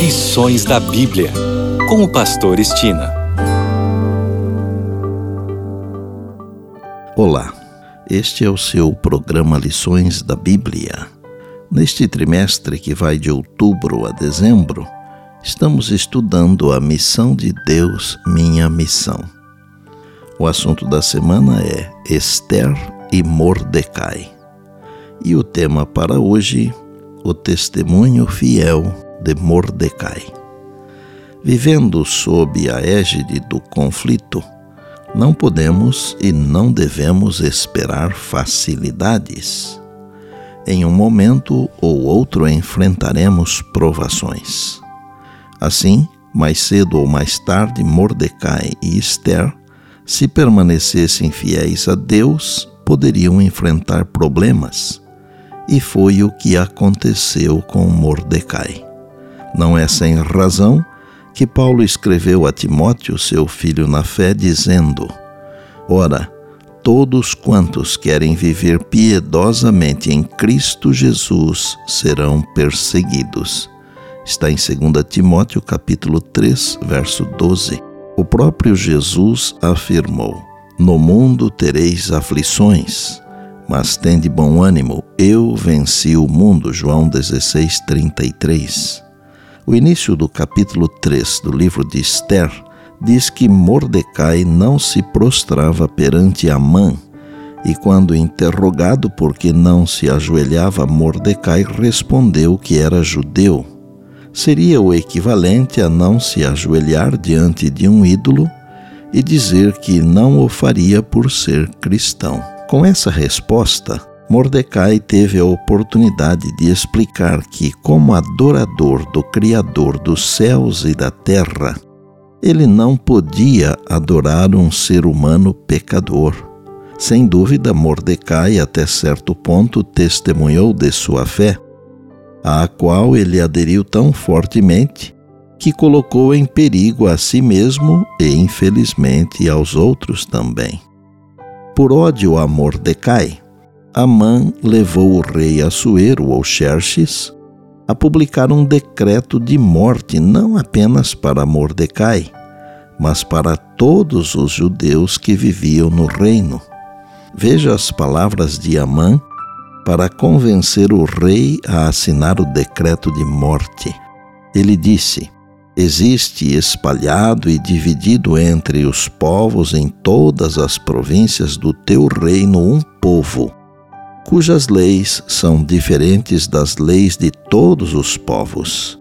Lições da Bíblia, com o Pastor Estina. Olá, este é o seu programa Lições da Bíblia. Neste trimestre que vai de outubro a dezembro, estamos estudando a missão de Deus, minha missão. O assunto da semana é Esther e Mordecai. E o tema para hoje, o testemunho fiel de Mordecai. Vivendo sob a égide do conflito, não podemos e não devemos esperar facilidades. Em um momento ou outro enfrentaremos provações. Assim, mais cedo ou mais tarde, Mordecai e Esther, se permanecessem fiéis a Deus, poderiam enfrentar problemas. E foi o que aconteceu com Mordecai. Não é sem razão que Paulo escreveu a Timóteo, seu filho na fé, dizendo: Ora, todos quantos querem viver piedosamente em Cristo Jesus serão perseguidos. Está em 2 Timóteo capítulo 3, verso 12. O próprio Jesus afirmou: No mundo tereis aflições, mas tende bom ânimo, eu venci o mundo. João 16, 33. O início do capítulo 3 do livro de Esther diz que Mordecai não se prostrava perante Amã, e quando interrogado por que não se ajoelhava, Mordecai respondeu que era judeu. Seria o equivalente a não se ajoelhar diante de um ídolo e dizer que não o faria por ser cristão. Com essa resposta, Mordecai teve a oportunidade de explicar que, como adorador do Criador dos céus e da terra, ele não podia adorar um ser humano pecador. Sem dúvida, Mordecai, até certo ponto, testemunhou de sua fé, à qual ele aderiu tão fortemente que colocou em perigo a si mesmo e, infelizmente, aos outros também. Por ódio a Mordecai, Amã levou o rei Assuero ou Xerxes a publicar um decreto de morte não apenas para Mordecai, mas para todos os judeus que viviam no reino. Veja as palavras de Amã para convencer o rei a assinar o decreto de morte. Ele disse: Existe espalhado e dividido entre os povos em todas as províncias do teu reino um povo cujas leis são diferentes das leis de todos os povos,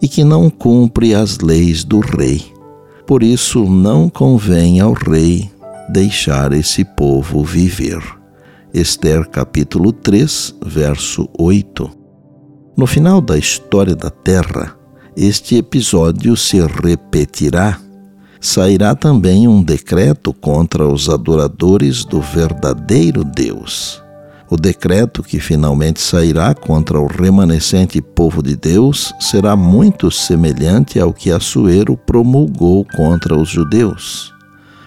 e que não cumpre as leis do rei. Por isso não convém ao rei deixar esse povo viver. Esther capítulo 3, verso 8. No final da história da terra, este episódio se repetirá. Sairá também um decreto contra os adoradores do verdadeiro Deus o decreto que finalmente sairá contra o remanescente povo de Deus será muito semelhante ao que Assuero promulgou contra os judeus.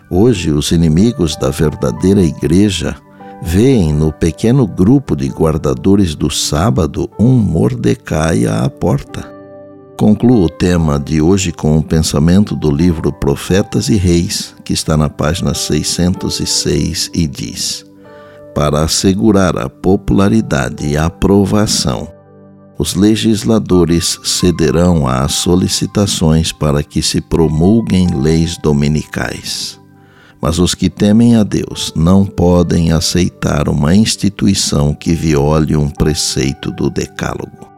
Hoje, os inimigos da verdadeira igreja veem no pequeno grupo de guardadores do sábado um Mordecai à porta. Concluo o tema de hoje com um pensamento do livro Profetas e Reis, que está na página 606 e diz: para assegurar a popularidade e a aprovação, os legisladores cederão às solicitações para que se promulguem leis dominicais. Mas os que temem a Deus não podem aceitar uma instituição que viole um preceito do Decálogo.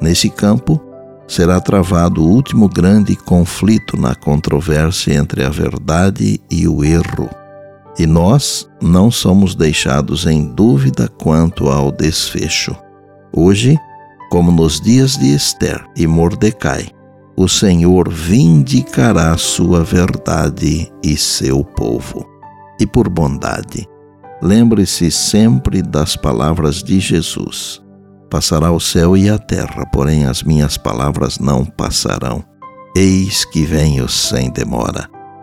Nesse campo, será travado o último grande conflito na controvérsia entre a verdade e o erro e nós não somos deixados em dúvida quanto ao desfecho. Hoje, como nos dias de Esther e Mordecai, o Senhor vindicará sua verdade e seu povo. E por bondade, lembre-se sempre das palavras de Jesus: Passará o céu e a terra, porém as minhas palavras não passarão. Eis que venho sem demora.